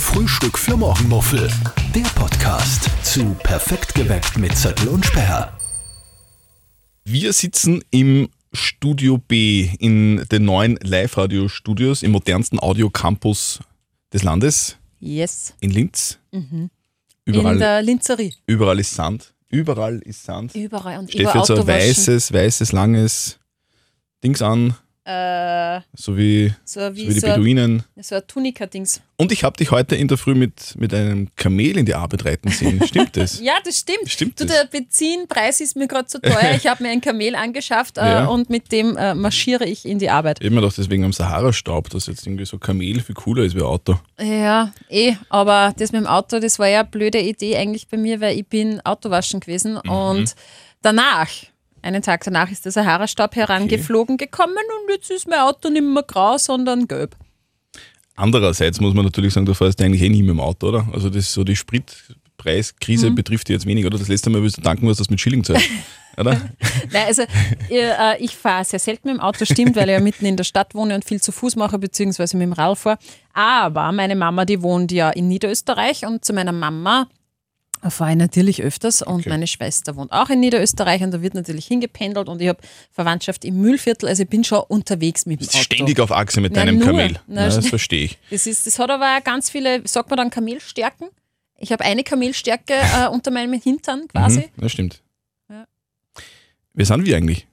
Frühstück für Morgenmuffel. Der Podcast zu Perfekt geweckt mit Zettel und Sperr. Wir sitzen im Studio B in den neuen Live-Radio-Studios im modernsten Audio-Campus des Landes Yes. in Linz. In Überall, der Linzerie. überall ist Sand. Überall ist Sand. Überall und Steffi über hat so ein weißes, weißes, langes Dings an, Äh, so wie, so so wie wie die so, ein- Beduinen. so ein Tunika-Dings. Und ich habe dich heute in der Früh mit, mit einem Kamel in die Arbeit reiten sehen. Stimmt das? Ja, das stimmt. Stimmt du, der Benzinpreis ist mir gerade zu teuer. Ich habe mir ein Kamel angeschafft äh, Ja. und mit dem äh, marschiere ich in die Arbeit. Mir gedacht, deswegen am Sahara-Staub, dass jetzt irgendwie so Kamel viel cooler ist wie ein Auto. Ja, eh, aber das mit dem Auto, das war ja eine blöde Idee eigentlich bei mir, weil ich bin Autowaschen gewesen Mhm. und danach, einen Tag danach, ist der Sahara-Staub herangeflogen gekommen und jetzt ist mein Auto nicht mehr grau, sondern gelb. Andererseits muss man natürlich sagen, du fährst eigentlich eh nie mit dem Auto, oder? Also das ist so die Mhm. Spritpreiskrise betrifft dich jetzt wenig, oder? Das letzte Mal willst du danken, was das mit Schilling zahlt, oder? Nein, also äh, ich fahre sehr selten mit dem Auto, stimmt, weil ich ja mitten in der Stadt wohne und viel zu Fuß mache, beziehungsweise mit dem Rad fahre. Aber meine Mama, die wohnt ja in Niederösterreich und zu meiner Mama fahre ich natürlich öfters und Okay. meine Schwester wohnt auch in Niederösterreich und da wird natürlich hingependelt und ich habe Verwandtschaft im Mühlviertel, also ich bin schon unterwegs mit dem Bist Auto. ständig auf Achse mit deinem nur. Kamel. Na, Ja, das st- verstehe ich. Das, ist, das hat aber ganz viele, sagt man dann Kamelstärken? Ich habe eine Kamelstärke äh, unter meinem Hintern quasi. Mhm, das stimmt. Ja. Wer sind wir eigentlich?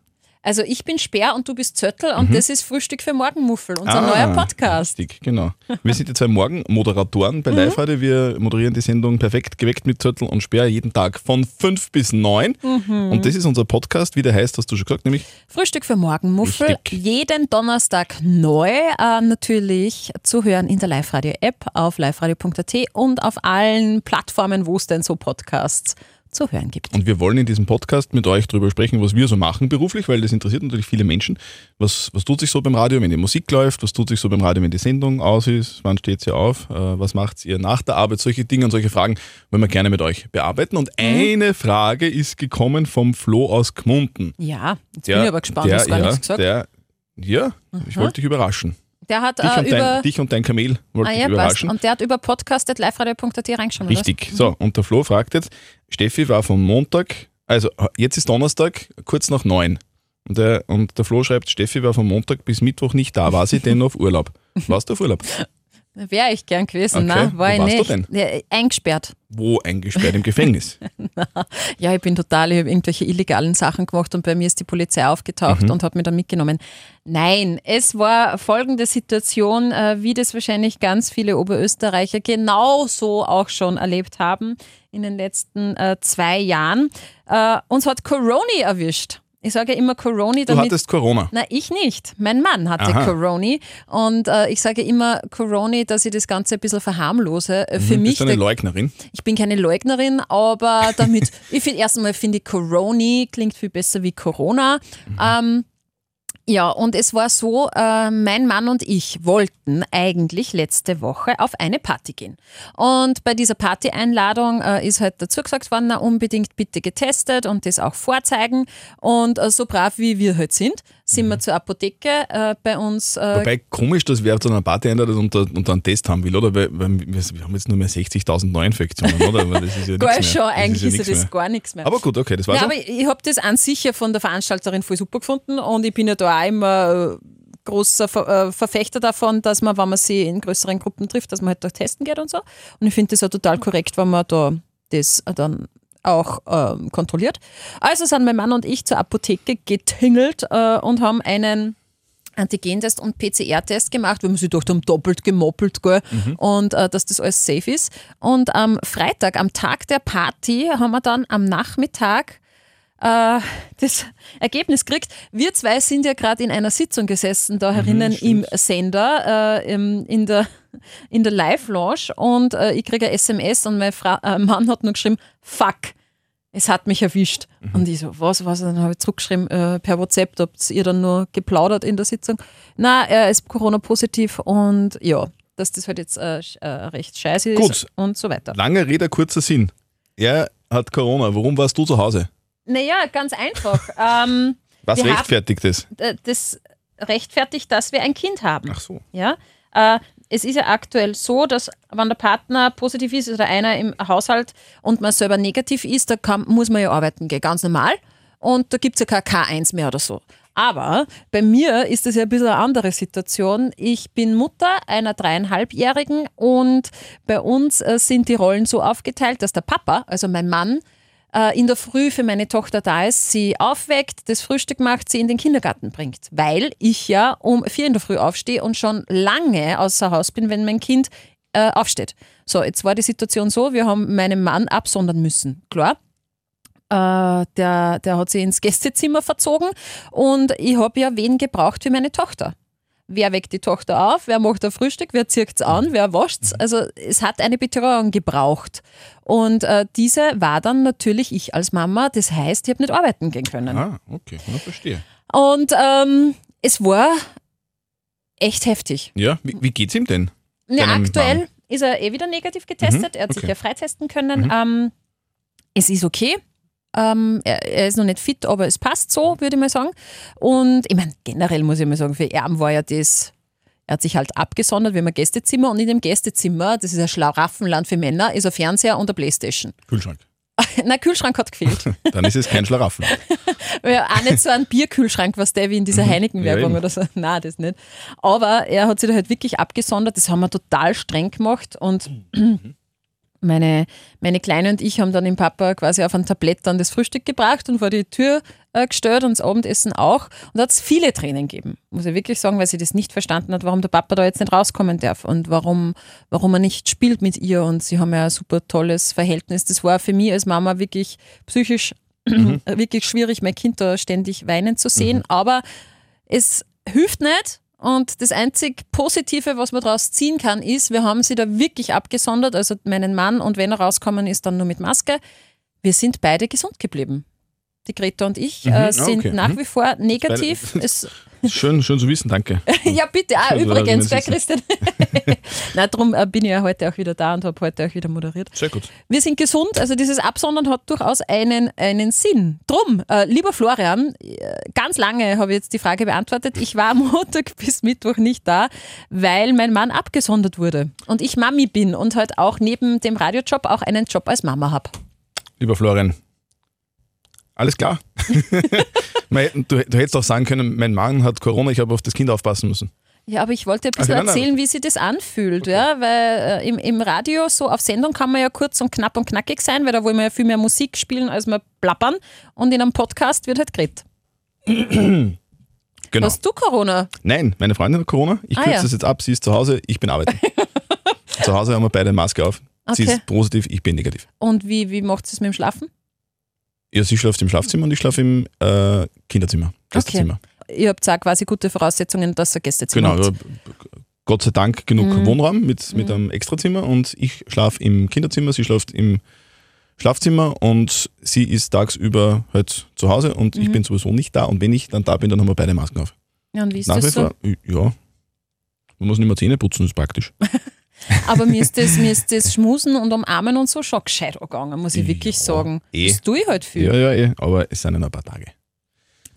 Also ich bin Speer und du bist Zöttl und das ist Frühstück für Morgenmuffel, unser Mhm. Ah, neuer Podcast. Richtig, genau. Wir sind die zwei Morgenmoderatoren Mhm. bei Live Radio. Wir moderieren die Sendung perfekt geweckt mit Zöttl und Sperr jeden Tag von 5 bis 9. Mhm. Und das ist unser Podcast, wie der heißt, hast du schon gesagt, nämlich Frühstück für Morgenmuffel, Richtig. jeden Donnerstag neu, äh, natürlich zu hören in der Live-Radio-App auf liveradio.at und auf allen Plattformen, wo es denn so Podcasts zu hören gibt. Und wir wollen in diesem Podcast mit euch darüber sprechen, was wir so machen beruflich, weil das interessiert natürlich viele Menschen. Was, was tut sich so beim Radio, wenn die Musik läuft? Was tut sich so beim Radio, wenn die Sendung aus ist? Wann steht sie auf? Äh, was macht ihr nach der Arbeit? Solche Dinge und solche Fragen wollen wir gerne mit euch bearbeiten. Und Mhm. eine Frage ist gekommen vom Flo aus Gmunden. Ja, jetzt bin ich aber gespannt, du hast gar ja, nichts gesagt. Der, ja, ich wollte dich überraschen. Der hat Dich, äh, und über... dein, dich und dein Kamel wollte ah ja, passt. überraschen. Und der hat über reingeschaut, oder was? Richtig. So, und der Flo fragt jetzt, Steffi war vom Montag, also jetzt ist Donnerstag, kurz nach neun. Und der, und der Flo schreibt, Steffi war vom Montag bis Mittwoch nicht da, war sie denn auf Urlaub? Warst du auf Urlaub? Wäre ich gern gewesen, Okay. ne? War Wo ich warst du nicht. denn? Ja, eingesperrt. Wo eingesperrt? Im Gefängnis? Ja, ich bin total, ich habe irgendwelche illegalen Sachen gemacht und bei mir ist die Polizei aufgetaucht Mhm. und hat mich dann mitgenommen. Nein, es war folgende Situation, äh, wie das wahrscheinlich ganz viele Oberösterreicher genauso auch schon erlebt haben in den letzten äh, zwei Jahren. Äh, uns hat Corona erwischt. Ich sage ja immer Corona, Du hattest Corona. na, ich nicht. Mein Mann hatte Aha. Corona und äh, ich sage immer Corona, dass ich das Ganze ein bisschen verharmlose. Äh, Für mich, Bist du eine der, Leugnerin? ich bin keine Leugnerin, aber damit, ich finde erst einmal finde ich Corona klingt viel besser wie Corona. Ähm, ja, und es war so, äh, mein Mann und ich wollten eigentlich letzte Woche auf eine Party gehen. Und bei dieser Party-Einladung äh, ist halt dazu gesagt worden, na, unbedingt bitte getestet und das auch vorzeigen. Und äh, so brav wie wir halt sind, sind wir zur Apotheke äh, bei uns. Äh, Wobei komisch, dass wer zu einer Party einladet und, und einen Test haben will, oder? Weil, weil wir, wir haben jetzt nur mehr 60.000 Neuinfektionen, oder? Weil das ist ja gar schon, eigentlich ja ist ja das mehr. gar nichts mehr. Aber gut, okay, das war's. Ja, aber ich, ich habe das an sich ja von der Veranstalterin voll super gefunden und ich bin ja da auch immer äh, großer Ver, äh, Verfechter davon, dass man, wenn man sie in größeren Gruppen trifft, dass man halt da testen geht und so. Und ich finde das auch total korrekt, wenn man da das dann auch ähm, kontrolliert. Also sind mein Mann und ich zur Apotheke getingelt äh, und haben einen Antigentest und PCR-Test gemacht, weil wir sich gedacht haben, doppelt gemoppelt, gell? und äh, dass das alles safe ist. Und am Freitag, am Tag der Party, haben wir dann am Nachmittag äh, das Ergebnis gekriegt. Wir zwei sind ja gerade in einer Sitzung gesessen, da herinnen im Sender, äh, im, in der, in der Live-Lounge und äh, ich kriege ein SMS und mein Fra äh, Mann hat nur geschrieben, fuck, es hat mich erwischt. Und ich so, was, was? Dann habe ich zurückgeschrieben äh, per WhatsApp, habt ihr dann nur geplaudert in der Sitzung. Na, er ist Corona-positiv und ja, dass das halt jetzt äh, recht scheiße ist Gut. und so weiter. Lange Rede, kurzer Sinn. Er hat Corona. Warum warst du zu Hause? Naja, ganz einfach. ähm, Was Wir haben- rechtfertigt es? äh, das rechtfertigt, dass wir ein Kind haben. Ach so. Ja? Äh, es ist ja aktuell so, dass wenn der Partner positiv ist oder einer im Haushalt und man selber negativ ist, da kann, muss man ja arbeiten gehen, ganz normal. Und da gibt es ja kein K1 mehr oder so. Aber bei mir ist das ja ein bisschen eine andere Situation. Ich bin Mutter einer dreieinhalbjährigen und bei uns äh, sind die Rollen so aufgeteilt, dass der Papa, also mein Mann, in der Früh für meine Tochter da ist, sie aufweckt, das Frühstück macht, sie in den Kindergarten bringt. Weil ich ja um vier in der Früh aufstehe und schon lange außer Haus bin, wenn mein Kind äh, aufsteht. So, jetzt war die Situation so, wir haben meinen Mann absondern müssen. Klar, äh, der, der hat sich ins Gästezimmer verzogen und ich habe ja wen gebraucht für meine Tochter. Wer weckt die Tochter auf? Wer macht ein Frühstück? Wer zirkt es an? Wer wascht's? Also es hat eine Betreuung gebraucht. Und äh, diese war dann natürlich ich als Mama. Das heißt, ich habe nicht arbeiten gehen können. Ah, okay, ja, verstehe. Und ähm, es war echt heftig. Ja, wie, wie geht's ihm denn? Ja, aktuell Mann? ist er eh wieder negativ getestet. Mhm, Er hat sich okay. ja freitesten können. Mhm. Ähm, es ist okay. Ähm, er, er ist noch nicht fit, aber es passt so, würde ich mal sagen. Und ich meine, generell muss ich mal sagen, für ihn war ja das, er hat sich halt abgesondert, wir haben ein Gästezimmer und in dem Gästezimmer, das ist ein Schlaraffenland für Männer, ist ein Fernseher und ein Playstation. Kühlschrank. Nein, Kühlschrank hat gefehlt. Dann ist es kein Schlaraffen. Ja, auch nicht so ein Bierkühlschrank, was der wie in dieser Heineken-Werbung Mhm. Ja, eben. oder so. Nein, das nicht. Aber er hat sich da halt wirklich abgesondert. Das haben wir total streng gemacht. Und meine, meine Kleine und ich haben dann dem Papa quasi auf ein Tablett dann das Frühstück gebracht und vor die Tür äh, gestellt und das Abendessen auch. Und da hat es viele Tränen gegeben, muss ich wirklich sagen, weil sie das nicht verstanden hat, warum der Papa da jetzt nicht rauskommen darf und warum, warum er nicht spielt mit ihr. Und sie haben ja ein super tolles Verhältnis. Das war für mich als Mama wirklich psychisch wirklich schwierig, mein Kind da ständig weinen zu sehen. Aber es hilft nicht. Und das einzig Positive, was man daraus ziehen kann, ist, wir haben sie da wirklich abgesondert, also meinen Mann und wenn er rauskommen ist, dann nur mit Maske. Wir sind beide gesund geblieben. Die Greta und ich Mhm, äh, ah, sind okay. nach Mhm. wie vor negativ. Es, Schön, schön zu wissen, danke. ja, bitte, ah, Also, übrigens, Sie- Christian. Na, darum äh, bin ich ja heute auch wieder da und habe heute auch wieder moderiert. Sehr gut. Wir sind gesund, also dieses Absondern hat durchaus einen, einen Sinn. Drum, äh, lieber Florian, äh, ganz lange habe ich jetzt die Frage beantwortet. Ich war am Montag bis Mittwoch nicht da, weil mein Mann abgesondert wurde und ich Mami bin und halt auch neben dem Radiojob auch einen Job als Mama habe. Lieber Florian, alles klar. Du, du hättest auch sagen können, mein Mann hat Corona, ich habe auf das Kind aufpassen müssen. Ja, aber ich wollte ein bisschen Okay, nein, nein. erzählen, wie sich das anfühlt, ja, weil äh, im, im Radio, so auf Sendung kann man ja kurz und knapp und knackig sein, weil da wollen wir ja viel mehr Musik spielen, als wir plappern und in einem Podcast wird halt geredet. Genau. Hast du Corona? Nein, meine Freundin hat Corona. Ich Ah, kürze ja. das jetzt ab. Sie ist zu Hause, ich bin arbeiten. zu Hause haben wir beide Maske auf. Sie Okay. ist positiv, ich bin negativ. Und wie, wie macht es mit dem Schlafen? Ja, sie schläft im Schlafzimmer und ich schlafe im äh, Kinderzimmer, Gästezimmer. Ihr habt auch quasi gute Voraussetzungen, dass ihr Gästezimmer Genau, habt. Gott sei Dank genug Mhm. Wohnraum mit, mit einem Extrazimmer und ich schlafe im Kinderzimmer, sie schläft im Schlafzimmer und sie ist tagsüber halt zu Hause und ich Mhm. bin sowieso nicht da und wenn ich dann da bin, dann haben wir beide Masken auf. Ja, und wie ist Nach wie das so? vor, ja. Man muss nicht mehr Zähne putzen, ist praktisch. Aber mir ist, das, mir ist das Schmusen und Umarmen und so schon gescheit angegangen, muss ich wirklich Ja, sagen. eh. Das tue ich halt viel. Ja, ja, eh, aber es sind ja noch ein paar Tage.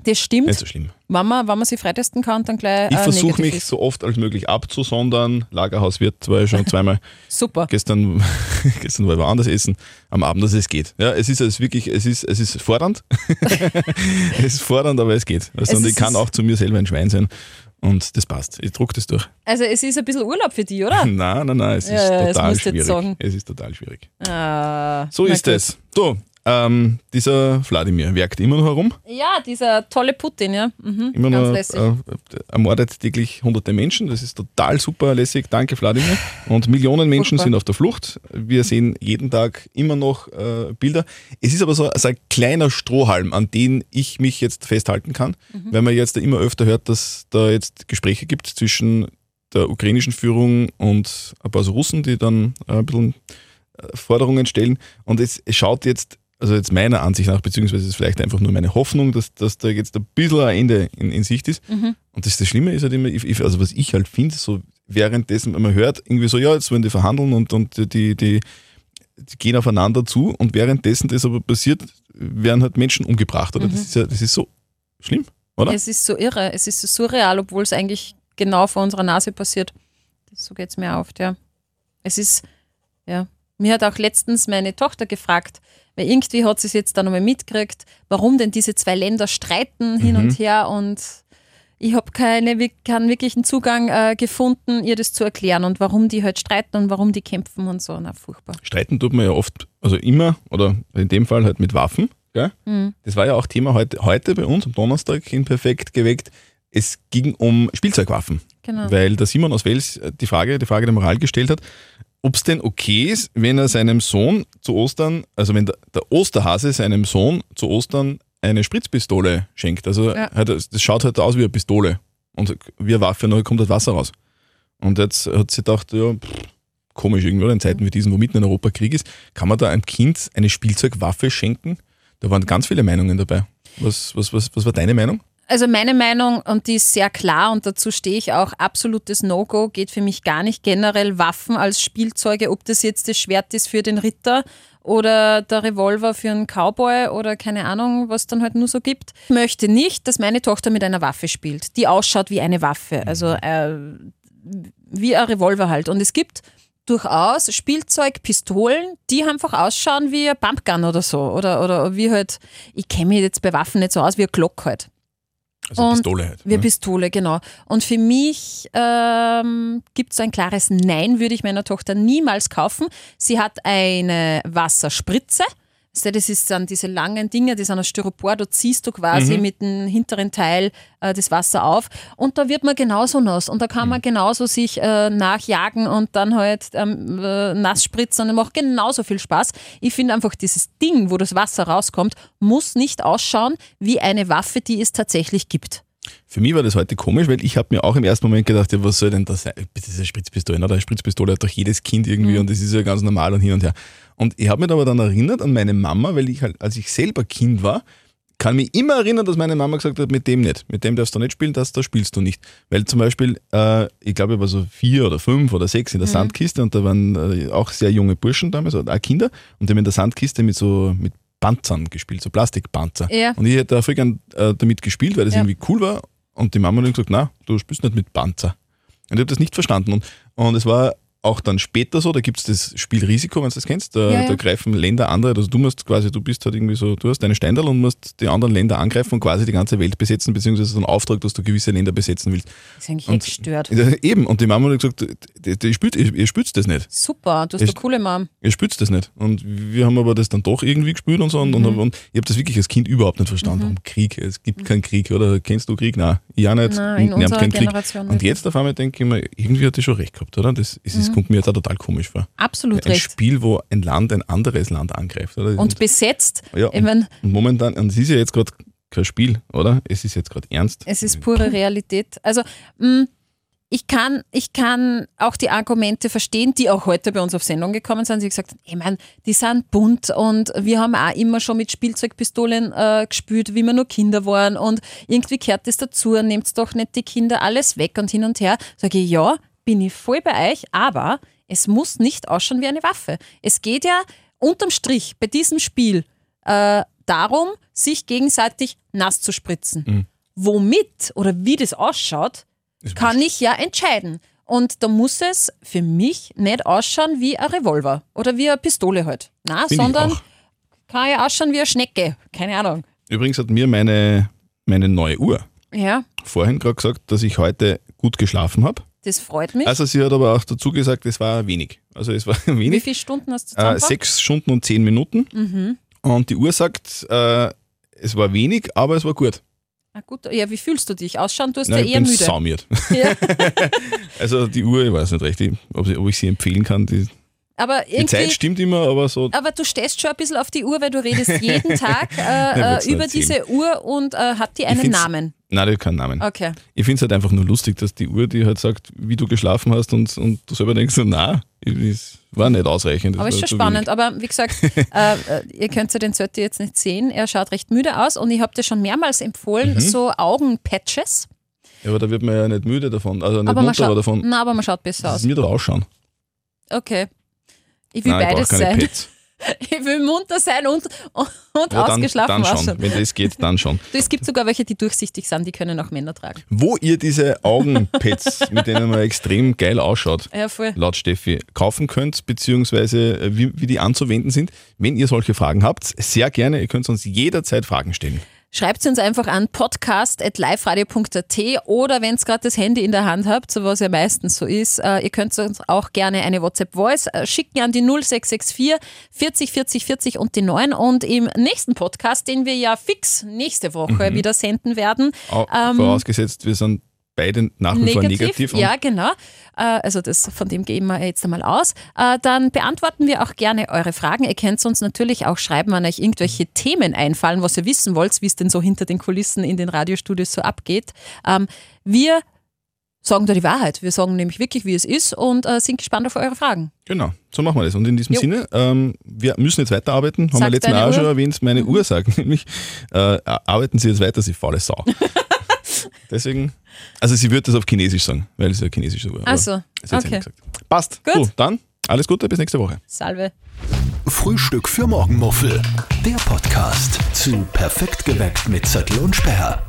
Das stimmt. Nicht so schlimm. Wenn man, wenn man sich freitesten kann, dann gleich Ich äh, versuche mich ist. so oft als möglich abzusondern. Lagerhauswirt war ich schon zweimal. Super. gestern, gestern war ich woanders essen, am Abend, dass es geht. Ja, es ist es wirklich, es ist, es ist fordernd. es ist fordernd, aber es geht. Also, Es und ich kann auch zu mir selber ein Schwein sein. Und das passt. Ich druck das durch. Also es ist ein bisschen Urlaub für dich, oder? Nein, nein, nein, es ist Ja, total schwierig. Es ist total schwierig. Ah, So ist gut. es. So, ähm, dieser Wladimir werkt immer noch herum. Ja, dieser tolle Putin, ja. Mhm, Immer ganz noch lässig. äh, ermordet täglich hunderte Menschen. Das ist total super lässig. Danke, Wladimir. Und Millionen Menschen Furchtbar. sind auf der Flucht. Wir sehen jeden Tag immer noch äh, Bilder. Es ist aber so, so ein kleiner Strohhalm, an den ich mich jetzt festhalten kann, Mhm. weil man jetzt immer öfter hört, dass da jetzt Gespräche gibt zwischen der ukrainischen Führung und ein paar so Russen, die dann äh, ein bisschen äh, Forderungen stellen. Und es, es schaut jetzt, also jetzt meiner Ansicht nach, beziehungsweise ist vielleicht einfach nur meine Hoffnung, dass, dass da jetzt ein bisschen ein Ende in, in Sicht ist. Mhm. Und das, das Schlimme ist halt immer, ich, also was ich halt finde, so währenddessen, wenn man hört, irgendwie so, ja, jetzt wollen die verhandeln und, und die, die, die gehen aufeinander zu und währenddessen das aber passiert, werden halt Menschen umgebracht. Oder? Das, ist ja, das ist so schlimm, oder? Es ist so irre, es ist so surreal, obwohl es eigentlich genau vor unserer Nase passiert. so geht es mir oft, ja. Es ist, ja. Mir hat auch letztens meine Tochter gefragt, weil irgendwie hat sie es jetzt dann nochmal mitgekriegt, warum denn diese zwei Länder streiten hin Mhm. und her und ich habe keine, keinen wirklichen Zugang äh, gefunden, ihr das zu erklären und warum die halt streiten und warum die kämpfen und so. Na, furchtbar. Streiten tut man ja oft, also immer, oder in dem Fall halt mit Waffen. Mhm. Das war ja auch Thema heute, heute bei uns am Donnerstag in Perfekt geweckt. Es ging um Spielzeugwaffen. Genau. Weil der Simon aus Wels äh, die Frage, die Frage der Moral gestellt hat, ob es denn okay ist, wenn er seinem Sohn zu Ostern, also wenn der, der Osterhase seinem Sohn zu Ostern eine Spritzpistole schenkt. Also Ja. halt, das das schaut halt aus wie eine Pistole und wie eine Waffe, dann kommt halt Wasser raus. Und jetzt hat sie gedacht, ja, pff, komisch irgendwie, oder in Zeiten wie diesen, wo mitten in Europa Krieg ist, kann man da einem Kind eine Spielzeugwaffe schenken? Da waren ganz viele Meinungen dabei. Was, was, was, was war deine Meinung? Also meine Meinung, und die ist sehr klar und dazu stehe ich auch, absolutes No-Go, geht für mich gar nicht generell Waffen als Spielzeuge, ob das jetzt das Schwert ist für den Ritter oder der Revolver für einen Cowboy oder keine Ahnung, was dann halt nur so gibt. Ich möchte nicht, dass meine Tochter mit einer Waffe spielt, die ausschaut wie eine Waffe, also äh, wie ein Revolver halt. Und es gibt durchaus Spielzeugpistolen, die einfach ausschauen wie ein Pumpgun oder so. Oder, oder wie halt, ich kenne mich jetzt bei Waffen nicht so aus, wie ein Glock halt. Also Und Pistole halt. Eine ne? Pistole, genau. Und für mich ähm, gibt es ein klares Nein, würde ich meiner Tochter niemals kaufen. Sie hat eine Wasserspritze. Das ist dann diese langen Dinge, die sind aus Styropor, da ziehst du quasi Mhm. mit dem hinteren Teil äh, das Wasser auf und da wird man genauso nass und da kann Mhm. man genauso sich äh, nachjagen und dann halt ähm, äh, nass spritzen und macht genauso viel Spaß. Ich finde einfach, dieses Ding, wo das Wasser rauskommt, muss nicht ausschauen wie eine Waffe, die es tatsächlich gibt. Für mich war das heute komisch, weil ich habe mir auch im ersten Moment gedacht, ja, was soll denn das sein? Diese Spritzpistole, oder? Eine Spritzpistole hat doch jedes Kind irgendwie Mhm. und das ist ja ganz normal und hin und her. Und ich habe mich aber dann erinnert an meine Mama, weil ich halt, als ich selber Kind war, kann mich immer erinnern, dass meine Mama gesagt hat, mit dem nicht. Mit dem darfst du nicht spielen, das da spielst du nicht. Weil zum Beispiel, äh, ich glaube, ich war so vier oder fünf oder sechs in der Sandkiste und da waren äh, auch sehr junge Burschen damals, oder auch Kinder, und die haben in der Sandkiste mit so mit Panzern gespielt, so Plastikpanzer. Ja. Und ich hätte da voll gern äh, damit gespielt, weil das Ja. irgendwie cool war. Und die Mama hat gesagt, na, du spielst nicht mit Panzer. Und ich habe das nicht verstanden. Und, und es war auch dann später so, da gibt es das Spiel Risiko, wenn du das kennst. Da, Ja, ja. da greifen Länder andere, also du musst quasi, du bist halt irgendwie so, du hast deine Steindal und musst die anderen Länder angreifen und quasi die ganze Welt besetzen, beziehungsweise so einen Auftrag, dass du gewisse Länder besetzen willst. Das ist eigentlich Und- echt gestört. Eben, und die Mama hat gesagt, die, die spürt, ihr, ihr spürt das nicht. Super, du hast eine coole Mom. Ihr spürt das nicht. Und wir haben aber das dann doch irgendwie gespürt und so. Und, Mhm. und, und ich habe das wirklich als Kind überhaupt nicht verstanden. Warum Krieg? Es gibt keinen Krieg, oder? Kennst du Krieg? Nein, ich auch nicht. Nein, in unserer keinen Krieg. Generation Und nicht. jetzt auf einmal denke ich mir, irgendwie hat die schon recht gehabt, oder? Das, ist, das kommt mir jetzt auch total komisch vor. Absolut Ein recht. Spiel, wo ein Land ein anderes Land angreift, oder? Und besetzt. ja, Ich mein, und momentan, und es ist ja jetzt gerade kein Spiel, oder? Es ist jetzt gerade ernst. es ist pure Realität. Also, mh, ich kann, ich kann auch die Argumente verstehen, die auch heute bei uns auf Sendung gekommen sind. Sie gesagt haben, ich mein, die sind bunt und wir haben auch immer schon mit Spielzeugpistolen äh, gespielt, wie wir nur Kinder waren und irgendwie kehrt das dazu, nehmt doch nicht die Kinder alles weg und hin und her. Sage ich, ja, bin ich voll bei euch, aber es muss nicht ausschauen wie eine Waffe. Es geht ja unterm Strich bei diesem Spiel äh, darum, sich gegenseitig nass zu spritzen. Womit oder wie das ausschaut, Ist kann ich ja entscheiden. Und da muss es für mich nicht ausschauen wie ein Revolver oder wie eine Pistole halt. Na, Finde ich sondern kann ja ausschauen wie eine Schnecke. Keine Ahnung. Übrigens hat mir meine, meine neue Uhr Ja, vorhin gerade gesagt, dass ich heute gut geschlafen habe. Das freut mich. Also sie hat aber auch dazu gesagt, es war wenig. Also es war wie wenig. viele Stunden hast du Äh, sechs Stunden und zehn Minuten. Mhm. Und die Uhr sagt, äh, es war wenig, aber es war gut. Ah, gut. Ja, wie fühlst du dich? Ausschauen, du hast Nein, ja ich eher bin müde. saumiert. Ja. Also die Uhr, ich weiß nicht recht, ob ich sie empfehlen kann. Die, Aber die Zeit irgendwie, stimmt immer, aber so. aber du stehst schon ein bisschen auf die Uhr, weil du redest jeden Tag äh, äh, über erzählen. diese Uhr und äh, hat die einen Namen. Nein, die hat keinen Namen. Okay. Ich finde es halt einfach nur lustig, dass die Uhr, die halt sagt, wie du geschlafen hast und, und du selber denkst, na, es war nicht ausreichend. das Aber ist schon spannend. Aber wie gesagt, äh, äh, ihr könnt ja den Zötti jetzt nicht sehen. Er schaut recht müde aus und ich habe dir schon mehrmals empfohlen, Mhm. so Augenpatches. wenig. Ja, aber da wird man ja nicht müde davon, also nicht Aber man, munter davon. na, aber man schaut besser Das aus. mir doch ausschauen. Okay. Ich will Nein, ich beides keine sein. Pets. Ich will munter sein und, und, Ja, dann, ausgeschlafen dann schon. ausschauen. Wenn das geht, dann schon. Du, Es gibt sogar welche, die durchsichtig sind, die können auch Männer tragen. Wo ihr diese Augenpads, mit denen man extrem geil ausschaut, Ja, laut Steffi, kaufen könnt, beziehungsweise äh, wie, wie die anzuwenden sind. Wenn ihr solche Fragen habt, sehr gerne. Ihr könnt uns jederzeit Fragen stellen. Schreibt uns einfach an podcast.liveradio.at oder wenn ihr gerade das Handy in der Hand habt, so was ja meistens so ist, äh, ihr könnt uns auch gerne eine WhatsApp-Voice äh, schicken an die 0664 40 40 40 und die 9 und im nächsten Podcast, den wir ja fix nächste Woche wieder senden werden, Ähm, Vorausgesetzt, wir sind beide nach wie vor negativ. ja, genau. Äh, Also das, von dem gehen wir jetzt einmal aus. Äh, Dann beantworten wir auch gerne eure Fragen. Ihr könnt uns natürlich auch schreiben, wenn euch irgendwelche Themen einfallen, was ihr wissen wollt, wie es denn so hinter den Kulissen in den Radiostudios so abgeht. Ähm, Wir sagen da die Wahrheit. Wir sagen nämlich wirklich, wie es ist und äh, sind gespannt auf eure Fragen. Genau, so machen wir das. Und in diesem Jo. Sinne, ähm, wir müssen jetzt weiterarbeiten. Haben wir Sagt letztes Mal auch schon Uhr? erwähnt, meine Uhr sagt nämlich, äh, arbeiten Sie jetzt weiter, Sie faule Sau. Deswegen, also sie wird das auf Chinesisch sagen, weil es ja chinesische Uhr. Ach so, okay. Passt. Gut. So, dann alles Gute, bis nächste Woche. Salve. Frühstück für Morgenmuffel. Der Podcast zu Perfekt geweckt mit Zettel und Sperr.